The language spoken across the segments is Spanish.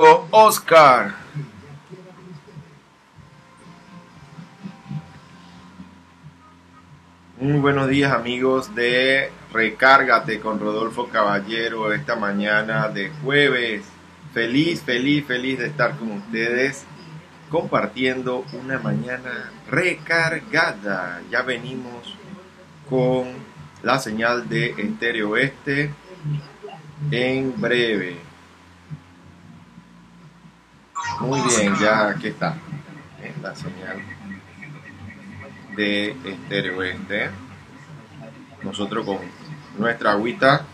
Oscar. Muy buenos días amigos de Recárgate con Rodolfo Caballero esta mañana de jueves. Feliz, feliz, feliz de estar con ustedes compartiendo una mañana recargada. Ya venimos con la señal de Estéreo Oeste en breve. Muy bien, ya aquí está. La señal de estéreo este. Nosotros con nuestra agüita,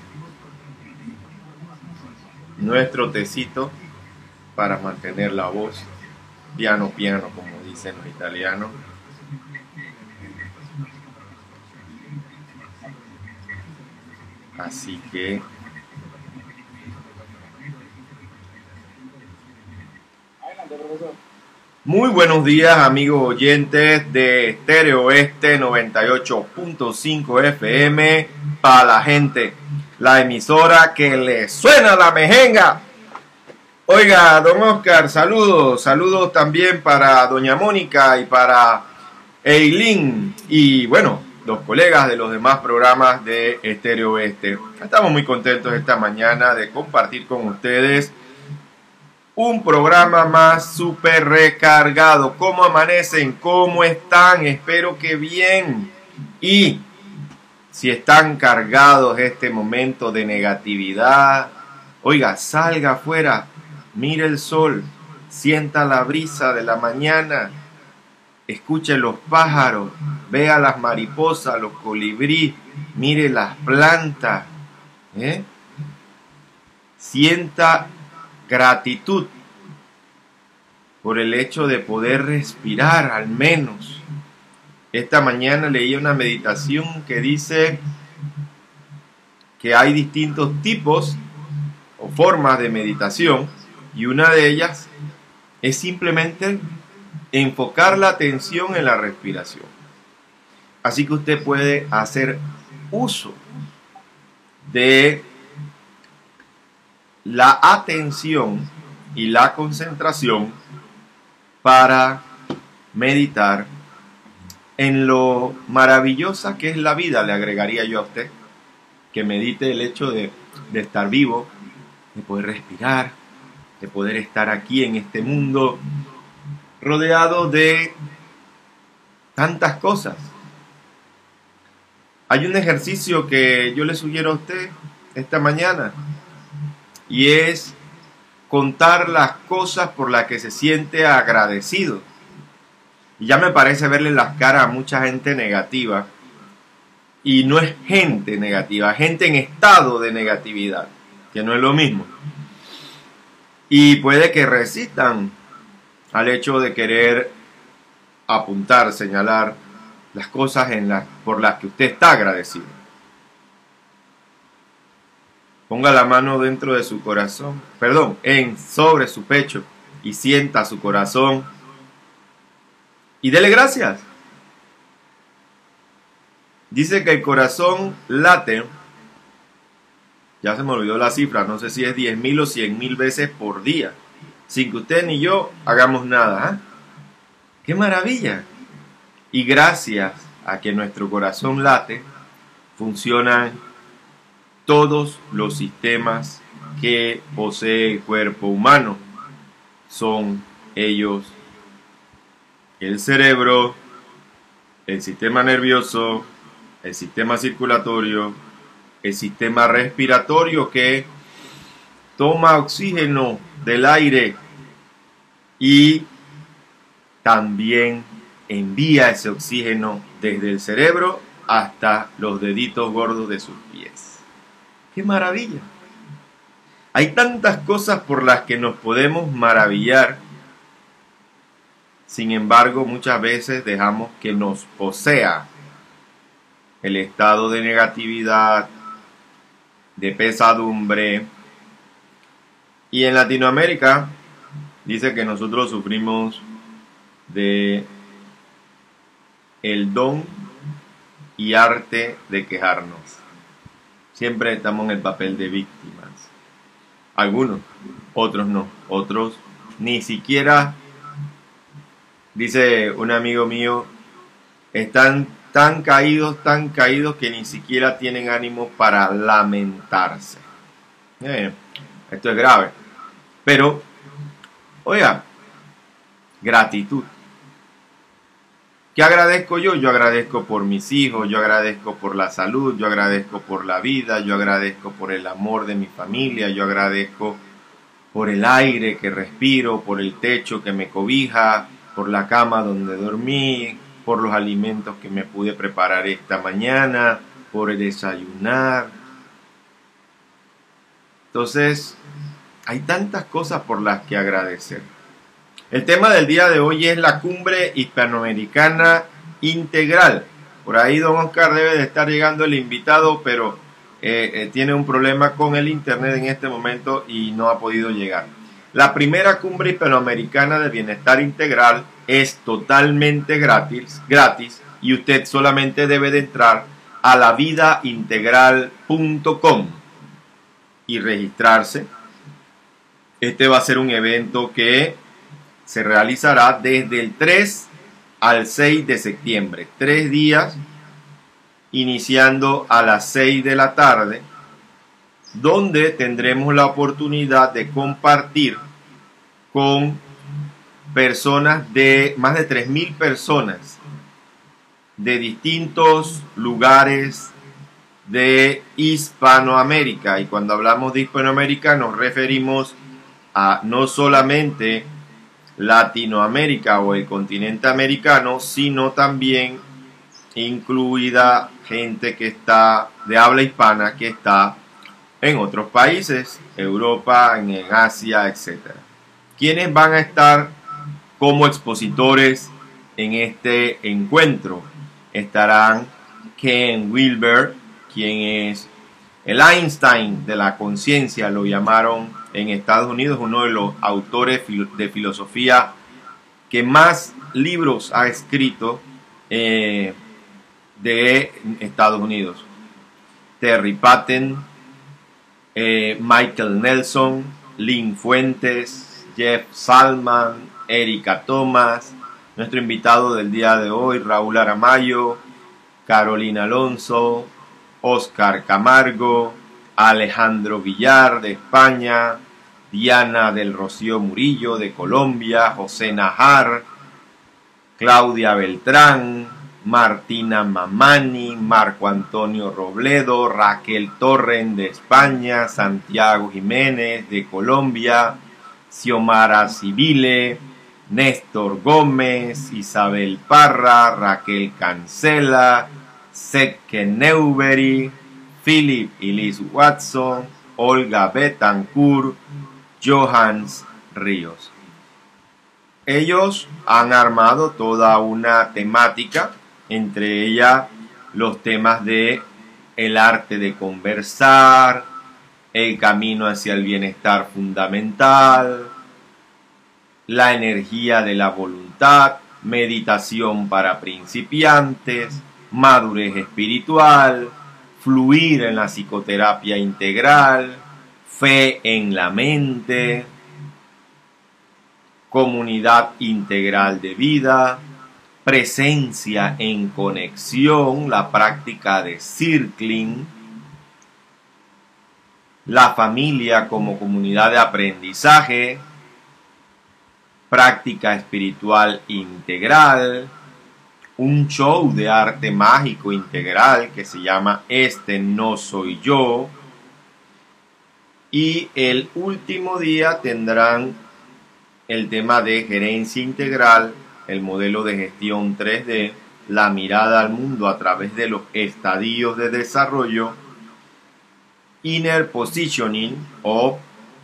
nuestro tecito para mantener la voz piano piano, como dicen los italianos. Así que Muy buenos días amigos oyentes de Estéreo Oeste 98.5 FM para la gente, la emisora que le suena la mejenga. Oiga, don Oscar, saludos, saludos también para doña Mónica y para Eileen y bueno, los colegas de los demás programas de Estéreo Oeste. Estamos muy contentos esta mañana de compartir con ustedes un programa más súper recargado. ¿Cómo amanecen? ¿Cómo están? Espero que bien. Y si están cargados este momento de negatividad, oiga, salga afuera, mire el sol, sienta la brisa de la mañana, escuche los pájaros, vea las mariposas, los colibrí, mire las plantas, ¿eh? sienta gratitud por el hecho de poder respirar al menos. Esta mañana leí una meditación que dice que hay distintos tipos o formas de meditación y una de ellas es simplemente enfocar la atención en la respiración. Así que usted puede hacer uso de la atención y la concentración para meditar en lo maravillosa que es la vida, le agregaría yo a usted, que medite el hecho de, de estar vivo, de poder respirar, de poder estar aquí en este mundo rodeado de tantas cosas. Hay un ejercicio que yo le sugiero a usted esta mañana y es contar las cosas por las que se siente agradecido. Y ya me parece verle las caras a mucha gente negativa. Y no es gente negativa, gente en estado de negatividad, que no es lo mismo. Y puede que resistan al hecho de querer apuntar, señalar las cosas por las que usted está agradecido. Ponga la mano dentro de su corazón, perdón, en sobre su pecho y sienta su corazón y dele gracias. Dice que el corazón late, ya se me olvidó la cifra, no sé si es 10 mil o 100 mil veces por día, sin que usted ni yo hagamos nada. ¿ah? ¡Qué maravilla! Y gracias a que nuestro corazón late, funcionan todos los sistemas que posee el cuerpo humano. Son ellos el cerebro, el sistema nervioso, el sistema circulatorio, el sistema respiratorio que toma oxígeno del aire y también envía ese oxígeno desde el cerebro hasta los deditos gordos de sus pies. ¡Qué maravilla! Hay tantas cosas por las que nos podemos maravillar. Sin embargo, muchas veces dejamos que nos posea el estado de negatividad, de pesadumbre. Y en Latinoamérica dice que nosotros sufrimos de el don y arte de quejarnos siempre estamos en el papel de víctimas. Algunos, otros no, otros ni siquiera, dice un amigo mío, están tan caídos, tan caídos que ni siquiera tienen ánimo para lamentarse. Eh, esto es grave. Pero, oiga, gratitud. ¿Qué agradezco yo? Yo agradezco por mis hijos, yo agradezco por la salud, yo agradezco por la vida, yo agradezco por el amor de mi familia, yo agradezco por el aire que respiro, por el techo que me cobija, por la cama donde dormí, por los alimentos que me pude preparar esta mañana, por el desayunar. Entonces, hay tantas cosas por las que agradecer. El tema del día de hoy es la cumbre hispanoamericana integral. Por ahí don Oscar debe de estar llegando el invitado, pero eh, eh, tiene un problema con el internet en este momento y no ha podido llegar. La primera cumbre hispanoamericana de bienestar integral es totalmente gratis, gratis y usted solamente debe de entrar a lavidaintegral.com y registrarse. Este va a ser un evento que se realizará desde el 3 al 6 de septiembre, tres días iniciando a las 6 de la tarde, donde tendremos la oportunidad de compartir con personas de más de 3.000 personas de distintos lugares de Hispanoamérica. Y cuando hablamos de Hispanoamérica nos referimos a no solamente Latinoamérica o el continente americano, sino también incluida gente que está de habla hispana que está en otros países, Europa, en Asia, etc. ¿Quiénes van a estar como expositores en este encuentro? Estarán Ken Wilber, quien es el Einstein de la conciencia, lo llamaron en Estados Unidos, uno de los autores de filosofía que más libros ha escrito eh, de Estados Unidos. Terry Patten, eh, Michael Nelson, Lynn Fuentes, Jeff Salman, Erika Thomas, nuestro invitado del día de hoy, Raúl Aramayo, Carolina Alonso, Oscar Camargo, Alejandro Villar de España, Diana del Rocío Murillo de Colombia, José Najar, Claudia Beltrán, Martina Mamani, Marco Antonio Robledo, Raquel Torren de España, Santiago Jiménez de Colombia, Xiomara Civile, Néstor Gómez, Isabel Parra, Raquel Cancela, Setke Newbery, Philip y Liz Watson, Olga Betancourt, Johans Ríos. Ellos han armado toda una temática entre ellas los temas de el arte de conversar, el camino hacia el bienestar fundamental, la energía de la voluntad, meditación para principiantes, madurez espiritual, fluir en la psicoterapia integral, fe en la mente, comunidad integral de vida, presencia en conexión, la práctica de circling, la familia como comunidad de aprendizaje, práctica espiritual integral, un show de arte mágico integral que se llama Este no soy yo. Y el último día tendrán el tema de gerencia integral el modelo de gestión 3D, la mirada al mundo a través de los estadios de desarrollo, inner positioning o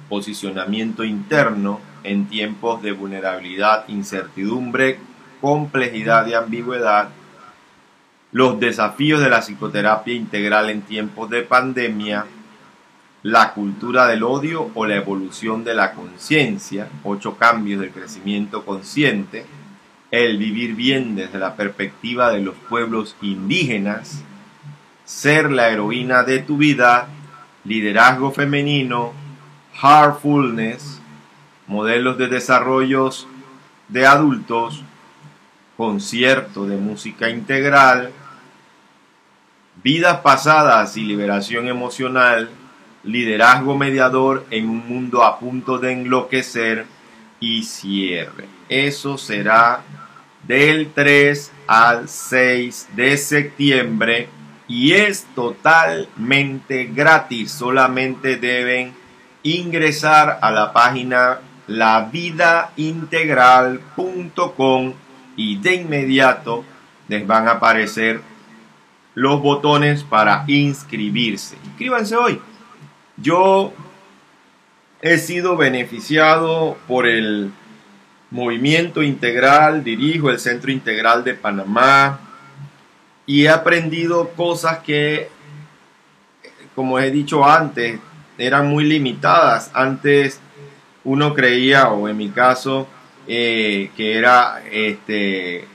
posicionamiento interno en tiempos de vulnerabilidad, incertidumbre, complejidad y ambigüedad, los desafíos de la psicoterapia integral en tiempos de pandemia, la cultura del odio o la evolución de la conciencia, ocho cambios del crecimiento consciente, el vivir bien desde la perspectiva de los pueblos indígenas, ser la heroína de tu vida, liderazgo femenino, heartfulness, modelos de desarrollos de adultos, concierto de música integral, vidas pasadas y liberación emocional, liderazgo mediador en un mundo a punto de enloquecer y cierre. Eso será del 3 al 6 de septiembre y es totalmente gratis. Solamente deben ingresar a la página lavidaintegral.com y de inmediato les van a aparecer los botones para inscribirse. Inscríbanse hoy. Yo he sido beneficiado por el movimiento integral, dirijo el Centro Integral de Panamá y he aprendido cosas que, como he dicho antes, eran muy limitadas. Antes uno creía, o en mi caso, eh, que era este,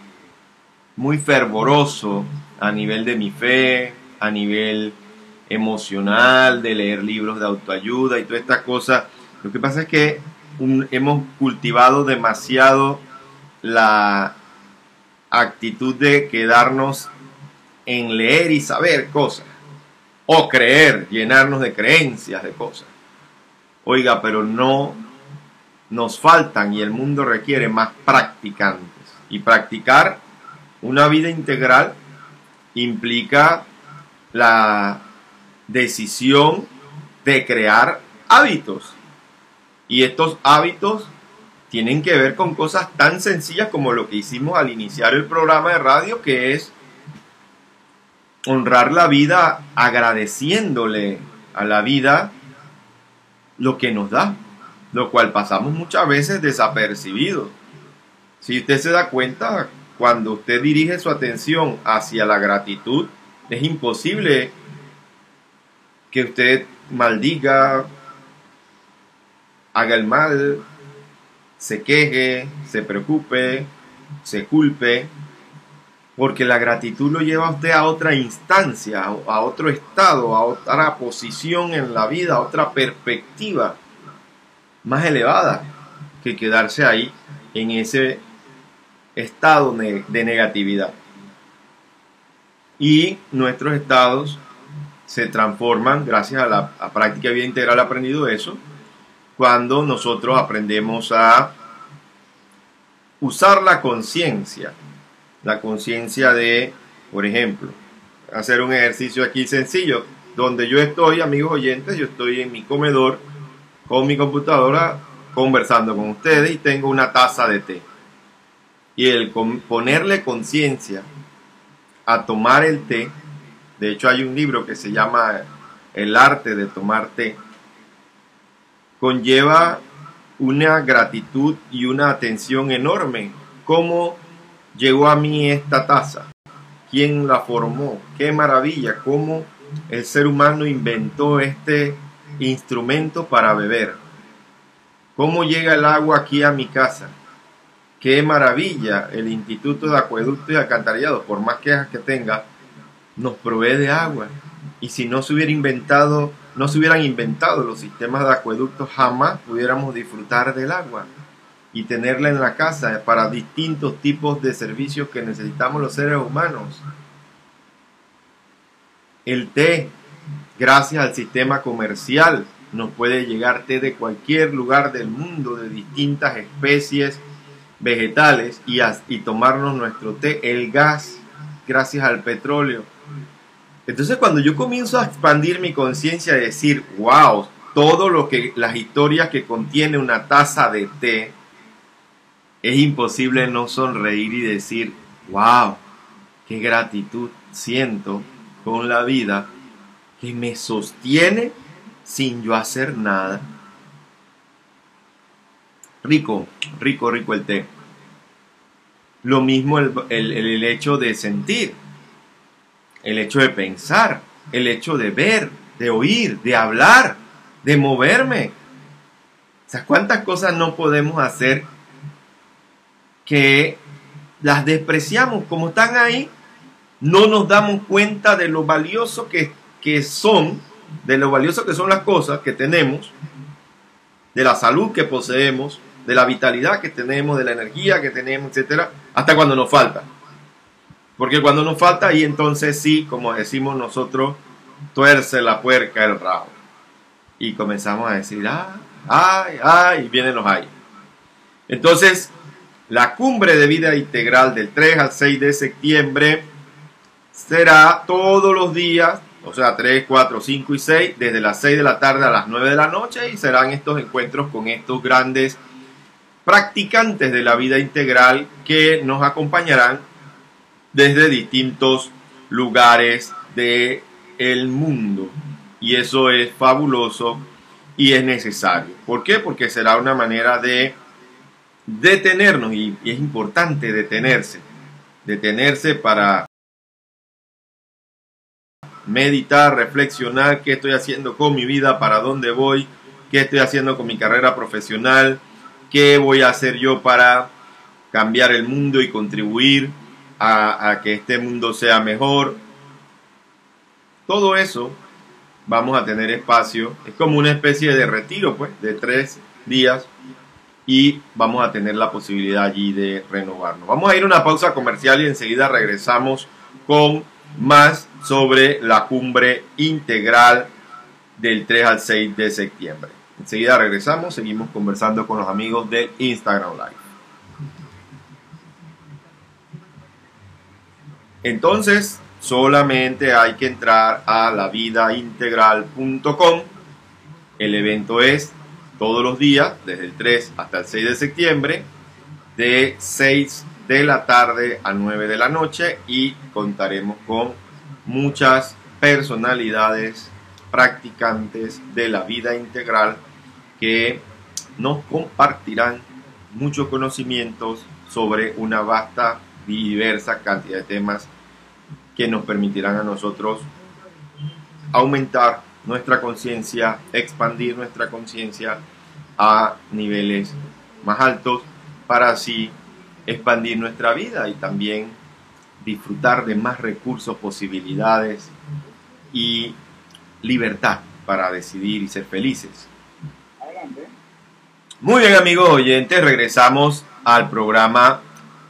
muy fervoroso a nivel de mi fe, a nivel emocional, de leer libros de autoayuda y todas estas cosas. Lo que pasa es que hemos cultivado demasiado la actitud de quedarnos en leer y saber cosas, o creer, llenarnos de creencias de cosas. Oiga, pero no nos faltan y el mundo requiere más practicantes. Y practicar una vida integral implica la decisión de crear hábitos. Y estos hábitos tienen que ver con cosas tan sencillas como lo que hicimos al iniciar el programa de radio, que es honrar la vida agradeciéndole a la vida lo que nos da, lo cual pasamos muchas veces desapercibidos. Si usted se da cuenta, cuando usted dirige su atención hacia la gratitud, es imposible que usted maldiga, haga el mal, se queje, se preocupe, se culpe, porque la gratitud lo lleva a usted a otra instancia, a otro estado, a otra posición en la vida, a otra perspectiva más elevada que quedarse ahí en ese estado de negatividad. Y nuestros estados se transforman gracias a la práctica de vida integral aprendido eso, cuando nosotros aprendemos a usar la conciencia la conciencia de, por ejemplo, hacer un ejercicio aquí sencillo, donde yo estoy, amigos oyentes, yo estoy en mi comedor con mi computadora conversando con ustedes y tengo una taza de té. Y el ponerle conciencia a tomar el té, de hecho hay un libro que se llama El arte de tomar té, conlleva una gratitud y una atención enorme, como llegó a mí esta taza? ¿Quién la formó? ¡Qué maravilla! ¿Cómo el ser humano inventó este instrumento para beber? ¿Cómo llega el agua aquí a mi casa? ¡Qué maravilla! El Instituto de Acueducto y Alcantarillado, por más quejas que tenga, nos provee de agua. Y si no se hubiera inventado, no se hubieran inventado los sistemas de acueductos, jamás pudiéramos disfrutar del agua y tenerla en la casa para distintos tipos de servicios que necesitamos los seres humanos. El té, gracias al sistema comercial, nos puede llegar té de cualquier lugar del mundo, de distintas especies vegetales, y, y tomarnos nuestro té. El gas, gracias al petróleo. Entonces cuando yo comienzo a expandir mi conciencia, y decir, wow, todo lo que las historias que contiene una taza de té, es imposible no sonreír y decir, wow, qué gratitud siento con la vida que me sostiene sin yo hacer nada. Rico, rico, rico el té. Lo mismo el, el, hecho de sentir, el hecho de pensar, el hecho de ver, de oír, de hablar, de moverme. O sea, ¿cuántas cosas no podemos hacer que las despreciamos como están ahí, no nos damos cuenta de lo valioso que, que son, de lo valioso que son las cosas que tenemos, de la salud que poseemos, de la vitalidad que tenemos, de la energía que tenemos, etcétera, hasta cuando nos falta. Porque cuando nos falta, ahí entonces sí, como decimos nosotros, tuerce la puerca el rabo. Y comenzamos a decir, ay, ay, ay, y vienen los ay. Entonces, la cumbre de vida integral del 3 al 6 de septiembre será todos los días, o sea, 3, 4, 5 y 6, desde las 6 de la tarde a las 9 de la noche y serán estos encuentros con estos grandes practicantes de la vida integral que nos acompañarán desde distintos lugares del el mundo. Y eso es fabuloso y es necesario. ¿Por qué? Porque será una manera de detenernos y, y es importante detenerse. Detenerse para meditar, reflexionar qué estoy haciendo con mi vida, para dónde voy, qué estoy haciendo con mi carrera profesional, qué voy a hacer yo para cambiar el mundo y contribuir a, que este mundo sea mejor. Todo eso vamos a tener espacio. Es como una especie de retiro, pues, de tres días y vamos a tener la posibilidad allí de renovarnos. Vamos a ir a una pausa comercial y enseguida regresamos con más sobre la cumbre integral del 3 al 6 de septiembre. Enseguida regresamos, seguimos conversando con los amigos de Instagram Live. Entonces, solamente hay que entrar a lavidaintegral.com. El evento es todos los días, desde el 3 hasta el 6 de septiembre, de 6 de la tarde a 9 de la noche y contaremos con muchas personalidades practicantes de la vida integral que nos compartirán muchos conocimientos sobre una vasta diversa cantidad de temas que nos permitirán a nosotros aumentar nuestra conciencia, expandir nuestra conciencia a niveles más altos para así expandir nuestra vida y también disfrutar de más recursos, posibilidades y libertad para decidir y ser felices. Muy bien amigos oyentes, regresamos al programa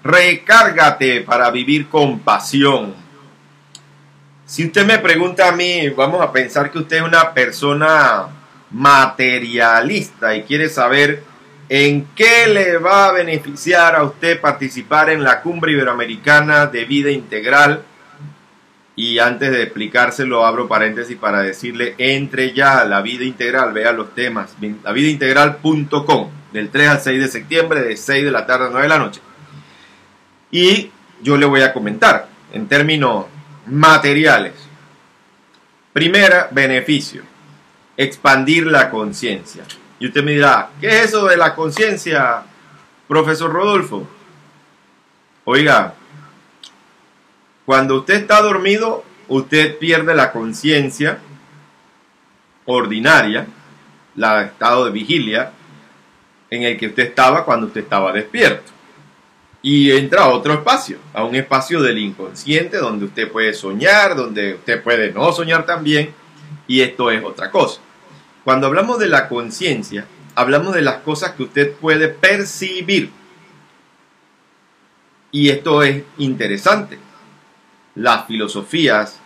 Recárgate para vivir con pasión si usted me pregunta a mí, vamos a pensar que usted es una persona materialista y quiere saber en qué le va a beneficiar a usted participar en la cumbre iberoamericana de vida integral. Y antes de explicárselo, abro paréntesis para decirle, entre ya la vida integral, vea los temas, lavidaintegral.com, del 3 al 6 de septiembre, de 6 de la tarde a 9 de la noche. Y yo le voy a comentar, en términos materiales. Primera, beneficio. Expandir la conciencia. Y usted me dirá, ¿qué es eso de la conciencia, profesor Rodolfo? Oiga, cuando usted está dormido, usted pierde la conciencia ordinaria, la estado de vigilia, en el que usted estaba cuando usted estaba despierto y entra a otro espacio, a un espacio del inconsciente donde usted puede soñar, donde usted puede no soñar también, y esto es otra cosa. Cuando hablamos de la conciencia, hablamos de las cosas que usted puede percibir. Y esto es interesante. Las filosofías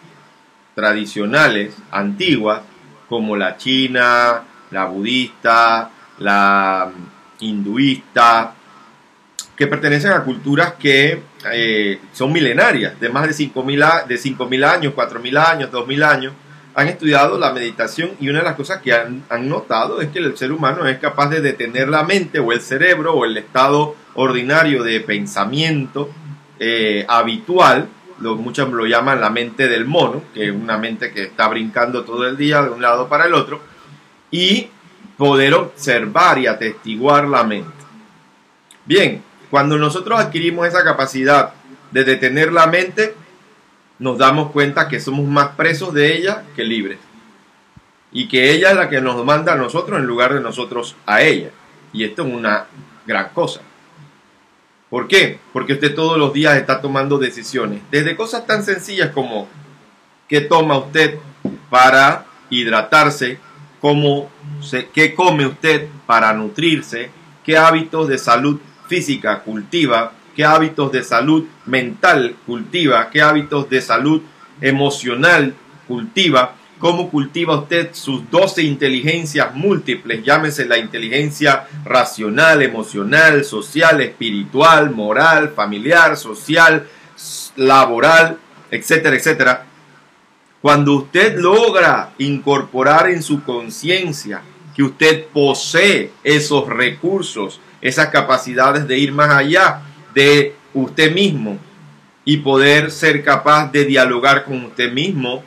tradicionales, antiguas, como la china, la budista, la hinduista, que pertenecen a culturas que eh, son milenarias, de más de 5.000 de 5 años, 4.000 años, 2.000 años, han estudiado la meditación y una de las cosas que han, notado es que el ser humano es capaz de detener la mente o el cerebro o el estado ordinario de pensamiento eh, habitual, lo, muchos lo llaman la mente del mono, que es una mente que está brincando todo el día de un lado para el otro, y poder observar y atestiguar la mente. Bien, cuando nosotros adquirimos esa capacidad de detener la mente, nos damos cuenta que somos más presos de ella que libres. Y que ella es la que nos manda a nosotros en lugar de nosotros a ella. Y esto es una gran cosa. ¿Por qué? Porque usted todos los días está tomando decisiones. Desde cosas tan sencillas como qué toma usted para hidratarse cómo qué come usted para nutrirse, qué hábitos de salud física cultiva, qué hábitos de salud mental cultiva, qué hábitos de salud emocional cultiva, cómo cultiva usted sus 12 inteligencias múltiples, llámese la inteligencia racional, emocional, social, espiritual, moral, familiar, social, laboral, etcétera, etcétera. Cuando usted logra incorporar en su conciencia que usted posee esos recursos, esas capacidades de ir más allá de usted mismo y poder ser capaz de dialogar con usted mismo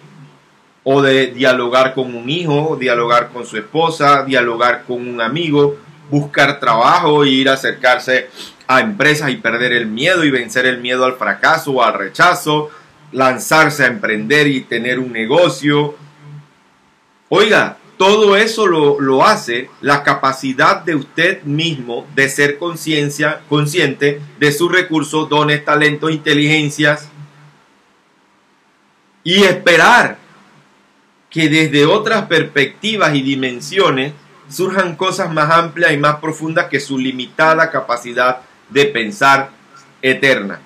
o de dialogar con un hijo, dialogar con su esposa, dialogar con un amigo, buscar trabajo ir a acercarse a empresas y perder el miedo y vencer el miedo al fracaso o al rechazo, lanzarse a emprender y tener un negocio. Oiga, todo eso lo, hace la capacidad de usted mismo de ser conciencia, consciente de sus recursos, dones, talentos, inteligencias y esperar que desde otras perspectivas y dimensiones surjan cosas más amplias y más profundas que su limitada capacidad de pensar eterna.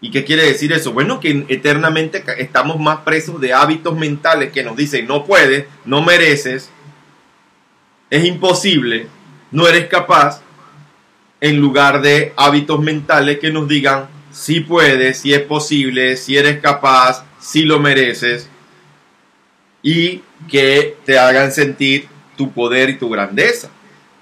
¿Y qué quiere decir eso? Bueno, que eternamente estamos más presos de hábitos mentales que nos dicen no puedes, no mereces, es imposible, no eres capaz, en lugar de hábitos mentales que nos digan si puedes, si es posible, si eres capaz, si lo mereces, y que te hagan sentir tu poder y tu grandeza.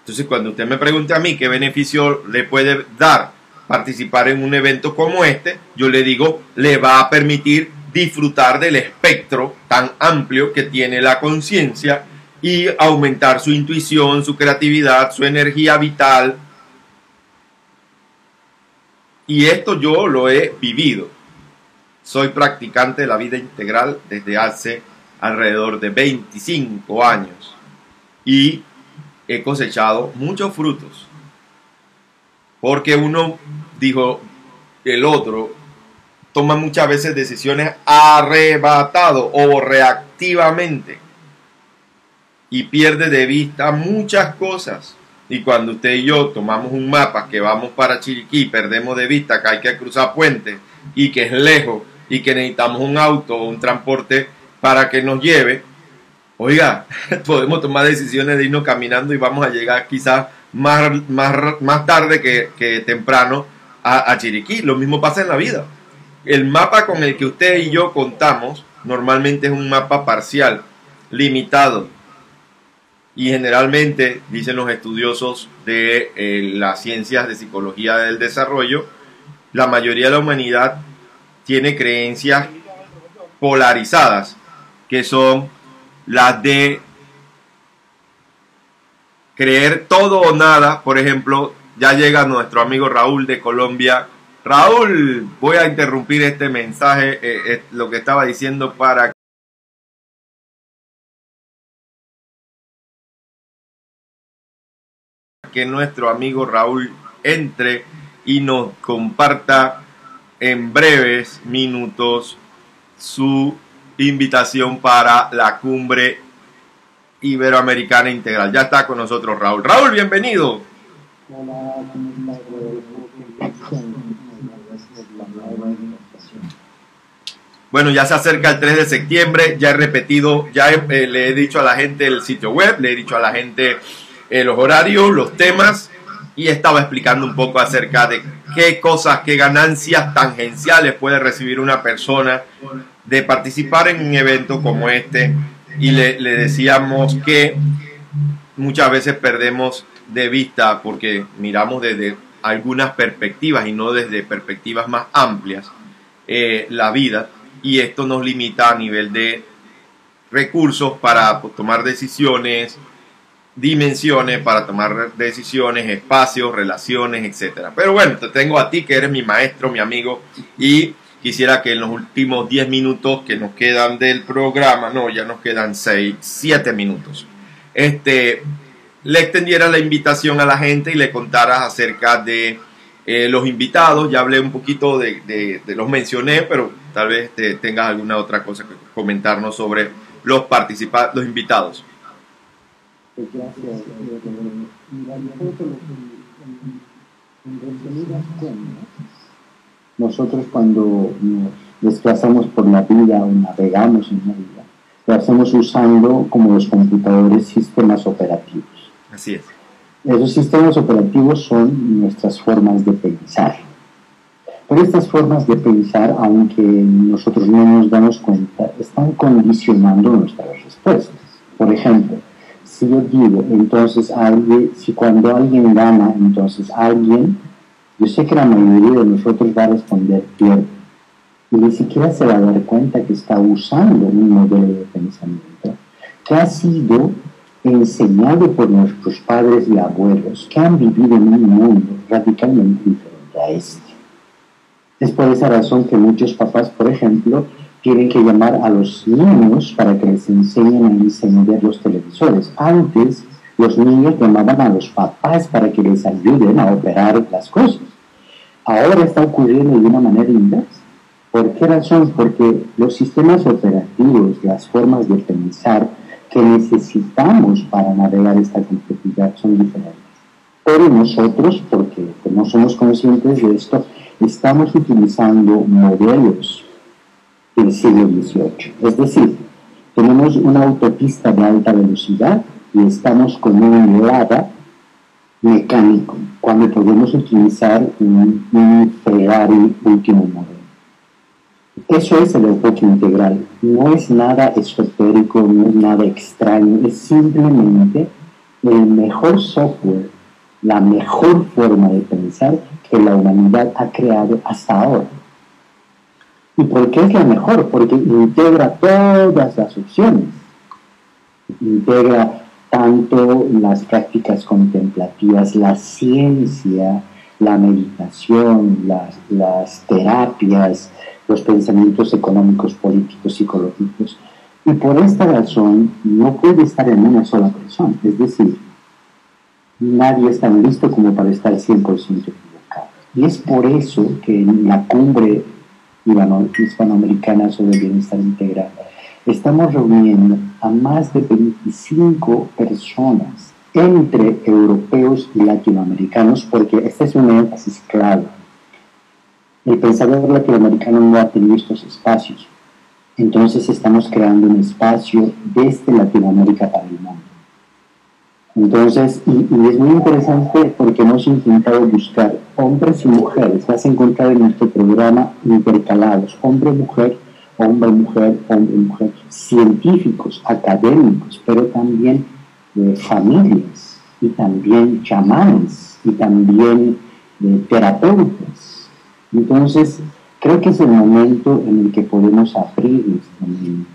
Entonces, cuando usted me pregunte a mí qué beneficio le puede dar participar en un evento como este, yo le digo, le va a permitir disfrutar del espectro tan amplio que tiene la conciencia y aumentar su intuición, su creatividad, su energía vital. Y esto yo lo he vivido. Soy practicante de la vida integral desde hace alrededor de 25 años y he cosechado muchos frutos porque uno, dijo el otro, toma muchas veces decisiones arrebatado o reactivamente y pierde de vista muchas cosas. Y cuando usted y yo tomamos un mapa que vamos para Chiriquí, perdemos de vista que hay que cruzar puentes y que es lejos y que necesitamos un auto o un transporte para que nos lleve, oiga, podemos tomar decisiones de irnos caminando y vamos a llegar quizás más, más, tarde que, temprano a, Chiriquí. Lo mismo pasa en la vida. El mapa con el que usted y yo contamos normalmente es un mapa parcial, limitado. Y generalmente, dicen los estudiosos de eh, las ciencias de psicología del desarrollo, la mayoría de la humanidad tiene creencias polarizadas, que son las de creer todo o nada, por ejemplo, ya llega nuestro amigo Raúl de Colombia. Raúl, voy a interrumpir este mensaje, eh, eh, lo que estaba diciendo para que nuestro amigo Raúl entre y nos comparta en breves minutos su invitación para la cumbre Iberoamericana Integral. Ya está con nosotros Raúl. Raúl, bienvenido. Bueno, ya se acerca el 3 de septiembre, ya he repetido, ya eh, le he dicho a la gente el sitio web, le he dicho a la gente eh, los horarios, los temas y estaba explicando un poco acerca de qué cosas, qué ganancias tangenciales puede recibir una persona de participar en un evento como este y le, decíamos que muchas veces perdemos de vista porque miramos desde algunas perspectivas y no desde perspectivas más amplias eh, la vida y esto nos limita a nivel de recursos para tomar decisiones, dimensiones para tomar decisiones, espacios, relaciones, etcétera. Pero bueno, te tengo a ti que eres mi maestro, mi amigo y Quisiera que en los últimos 10 minutos que nos quedan del programa, no, ya nos quedan 6, 7 minutos, este, le extendiera la invitación a la gente y le contaras acerca de eh, los invitados. Ya hablé un poquito de, los mencioné, pero tal vez te tengas alguna otra cosa que comentarnos sobre los participantes, los invitados. Pues nosotros cuando nos desplazamos por la vida o navegamos en la vida, lo hacemos usando como los computadores sistemas operativos. Así es. Esos sistemas operativos son nuestras formas de pensar. Pero estas formas de pensar, aunque nosotros no nos damos cuenta, están condicionando nuestras respuestas. Por ejemplo, si yo digo, entonces alguien, si cuando alguien gana, entonces alguien, yo sé que la mayoría de nosotros va a responder pierde. Y ni siquiera se va a dar cuenta que está usando un modelo de pensamiento que ha sido enseñado por nuestros padres y abuelos que han vivido en un mundo radicalmente diferente a este. Es por esa razón que muchos papás, por ejemplo, tienen que llamar a los niños para que les enseñen a encender los televisores. Antes, los niños llamaban a los papás para que les ayuden a operar las cosas. Ahora está ocurriendo de una manera inversa. ¿Por qué razón? Porque los sistemas operativos, las formas de pensar que necesitamos para navegar esta complejidad son diferentes. Pero nosotros, porque no somos conscientes de esto, estamos utilizando modelos del siglo XVIII. Es decir, tenemos una autopista de alta velocidad y estamos con un lava mecánico, cuando podemos utilizar un, un Ferrari último modelo. Eso es el enfoque integral. No es nada esotérico, no es nada extraño, es simplemente el mejor software, la mejor forma de pensar que la humanidad ha creado hasta ahora. ¿Y por qué es la mejor? Porque integra todas las opciones. Integra tanto las prácticas contemplativas, la ciencia, la meditación, las, las terapias, los pensamientos económicos, políticos, psicológicos. Y por esta razón no puede estar en una sola persona. Es decir, nadie es tan listo como para estar 100% equivocado. Y es por eso que en la cumbre hispanoamericana sobre bienestar integral estamos reuniendo a más de 25 personas entre europeos y latinoamericanos, porque este es un énfasis claro el pensador latinoamericano no ha tenido estos espacios. Entonces estamos creando un espacio desde Latinoamérica para el mundo. Entonces, y, es muy interesante porque hemos intentado buscar hombres y mujeres. Vas a encontrar en nuestro programa intercalados, hombre-mujer, hombre-mujer, hombre-mujer, científicos, académicos, pero también eh, familias, y también chamanes, y también eh, terapeutas entonces, creo que es el momento en el que podemos abrir nuestra mente.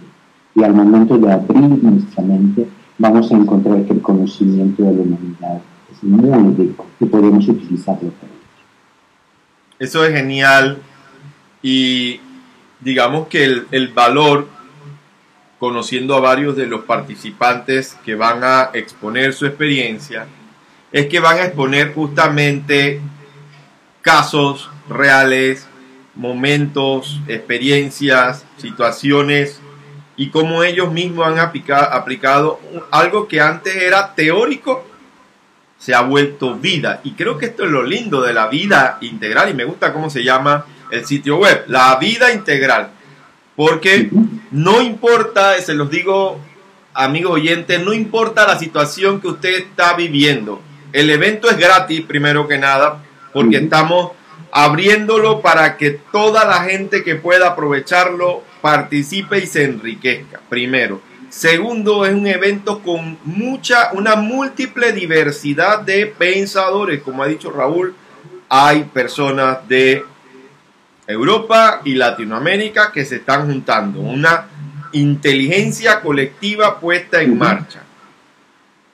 Y al momento de abrir nuestra mente, vamos a encontrar que el conocimiento de la humanidad es muy rico y podemos utilizarlo para Eso es genial y digamos que el, el valor, conociendo a varios de los participantes que van a exponer su experiencia, es que van a exponer justamente casos reales, momentos, experiencias, situaciones y cómo ellos mismos han aplicado algo que antes era teórico, se ha vuelto vida. Y creo que esto es lo lindo de la vida integral y me gusta cómo se llama el sitio web, la vida integral. Porque no importa, se los digo, amigo oyente, no importa la situación que usted está viviendo. El evento es gratis, primero que nada, porque estamos abriéndolo para que toda la gente que pueda aprovecharlo participe y se enriquezca, primero. Segundo, es un evento con mucha, una múltiple diversidad de pensadores. Como ha dicho Raúl, hay personas de Europa y Latinoamérica que se están juntando. Una inteligencia colectiva puesta en marcha.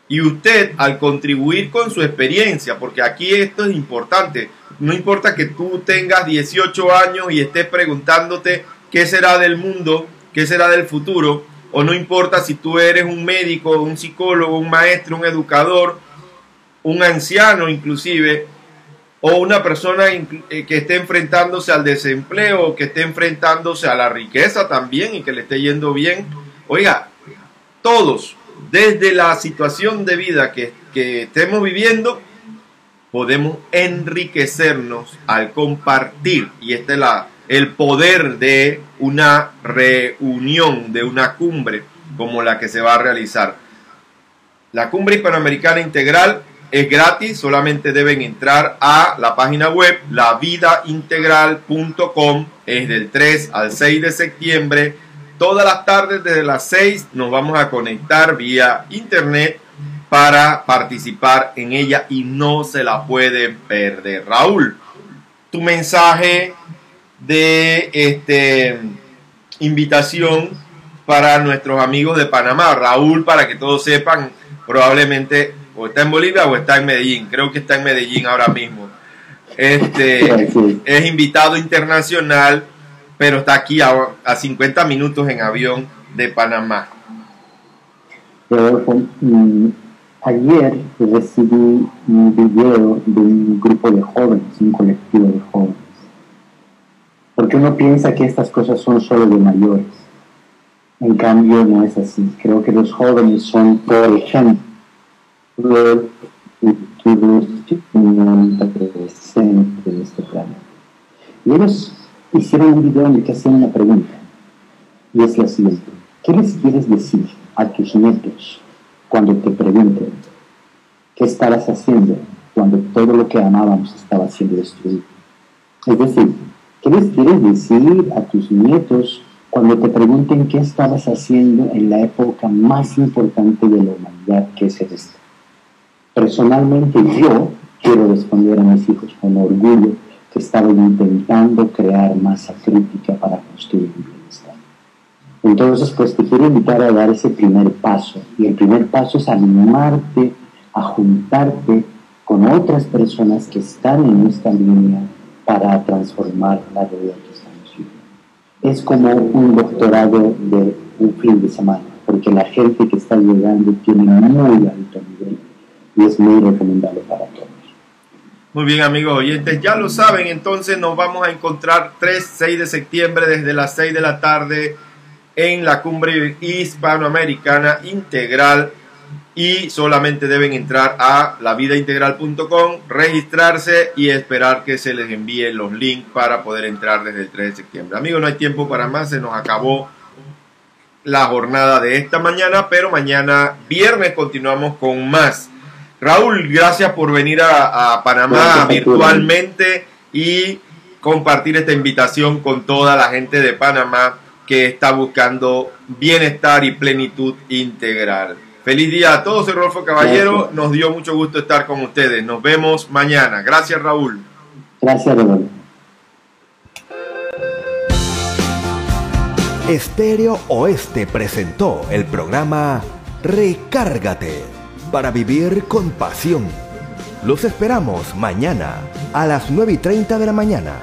Y usted, al contribuir con su experiencia, porque aquí esto es importante, no importa que tú tengas 18 años y estés preguntándote qué será del mundo, qué será del futuro, o no importa si tú eres un médico, un psicólogo, un maestro, un educador, un anciano inclusive, o una persona eh, que esté enfrentándose al desempleo, que esté enfrentándose a la riqueza también y que le esté yendo bien. Oiga, todos desde la situación de vida que, que estemos viviendo, podemos enriquecernos al compartir. Y este es la, el poder de una reunión, de una cumbre como la que se va a realizar. La cumbre hispanoamericana integral es gratis, solamente deben entrar a la página web lavidaintegral.com, es del 3 al 6 de septiembre. Todas las tardes desde las 6 nos vamos a conectar vía internet para participar en ella y no se la pueden perder. Raúl, tu mensaje de este invitación para nuestros amigos de Panamá. Raúl, para que todos sepan, probablemente o está en Bolivia o está en Medellín. Creo que está en Medellín ahora mismo. Este es invitado internacional, pero está aquí a, a 50 minutos en avión de Panamá. Rodolfo, mm, ayer recibí un video de un grupo de jóvenes, un colectivo de jóvenes. Porque uno piensa que estas cosas son solo de mayores. En cambio, no es así. Creo que los jóvenes son, por ejemplo, de este planeta. Y ellos hicieron un video en el que hacían una pregunta, y es la siguiente. ¿Qué les quieres decir a tus nietos cuando te pregunten qué estabas haciendo cuando todo lo que amábamos estaba siendo destruido? Es decir, ¿qué les quieres decir a tus nietos cuando te pregunten qué estabas haciendo en la época más importante de la humanidad, que es esta? Personalmente yo quiero responder a mis hijos con orgullo que estaba intentando crear masa crítica para construir un bienestar. Entonces, pues te quiero invitar a dar ese primer paso. Y el primer paso es animarte a juntarte con otras personas que están en esta línea para transformar la realidad que estamos viviendo. Es como un doctorado de un fin de semana, porque la gente que está llegando tiene muy alto nivel y es muy recomendable para todos. Muy bien amigos oyentes, ya lo saben, entonces nos vamos a encontrar 3, 6 de septiembre desde las 6 de la tarde en la cumbre hispanoamericana integral y solamente deben entrar a lavidaintegral.com, registrarse y esperar que se les envíen los links para poder entrar desde el 3 de septiembre. Amigos, no hay tiempo para más, se nos acabó la jornada de esta mañana, pero mañana viernes continuamos con más. Raúl, gracias por venir a, Panamá virtualmente y compartir esta invitación con toda la gente de Panamá que está buscando bienestar y plenitud integral. Feliz día a todos, soy Rolfo Caballero, nos dio mucho gusto estar con ustedes, nos vemos mañana. Gracias Raúl. Gracias Raúl. Estéreo Oeste presentó el programa Recárgate para vivir con pasión. Los esperamos mañana a las 9 y 30 de la mañana